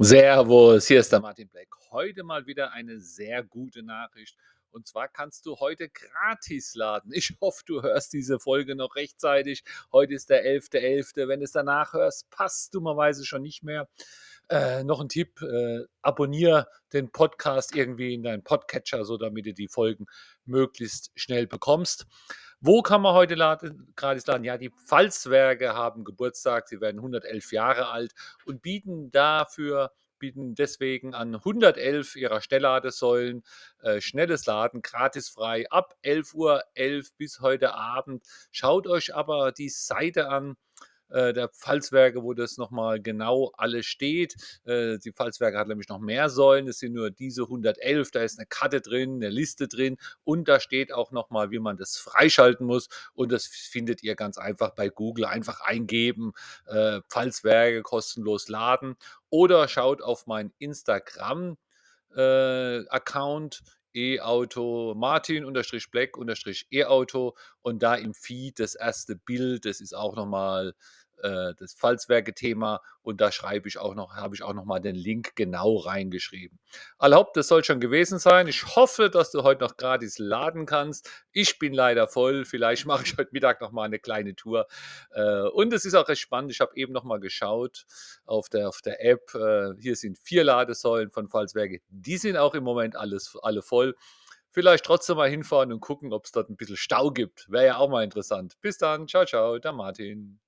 Servus, hier ist der Martin Black. Heute mal wieder eine sehr gute Nachricht. Und zwar kannst du heute gratis laden. Ich hoffe, du hörst diese Folge noch rechtzeitig. Heute ist der 11.11. Wenn du es danach hörst, passt dummerweise schon nicht mehr. Äh, noch ein Tipp, äh, abonniere den Podcast irgendwie in deinen Podcatcher, so damit du die Folgen möglichst schnell bekommst. Wo kann man heute laden, gratis laden? Ja, die Pfalzwerke haben Geburtstag, sie werden 111 Jahre alt und bieten dafür bieten deswegen an 111 ihrer Stellladesäulen äh, schnelles Laden gratis frei ab 11.11 Uhr 11 bis heute Abend. Schaut euch aber die Seite an der Pfalzwerke, wo das nochmal genau alles steht. Äh, die Pfalzwerke hat nämlich noch mehr Säulen. Es sind nur diese 111. Da ist eine Karte drin, eine Liste drin und da steht auch nochmal, wie man das freischalten muss. Und das findet ihr ganz einfach bei Google. Einfach eingeben, äh, Pfalzwerke kostenlos laden oder schaut auf meinen Instagram. Äh, Account E-Auto Martin unterstrich Black unterstrich E-Auto und da im Feed das erste Bild, das ist auch nochmal äh, das Pfalzwerke-Thema und da schreibe ich auch noch, habe ich auch nochmal den Link genau reingeschrieben. Erlaubt, das soll schon gewesen sein. Ich hoffe, dass du heute noch gratis laden kannst. Ich bin leider voll. Vielleicht mache ich heute Mittag nochmal eine kleine Tour. Äh, und es ist auch recht spannend. Ich habe eben nochmal geschaut auf der, auf der App. Äh, hier sind vier Ladesäulen von Pfalzwerke. Die sind auch im Moment alles, alle voll. Vielleicht trotzdem mal hinfahren und gucken, ob es dort ein bisschen Stau gibt. Wäre ja auch mal interessant. Bis dann. Ciao, ciao, der Martin.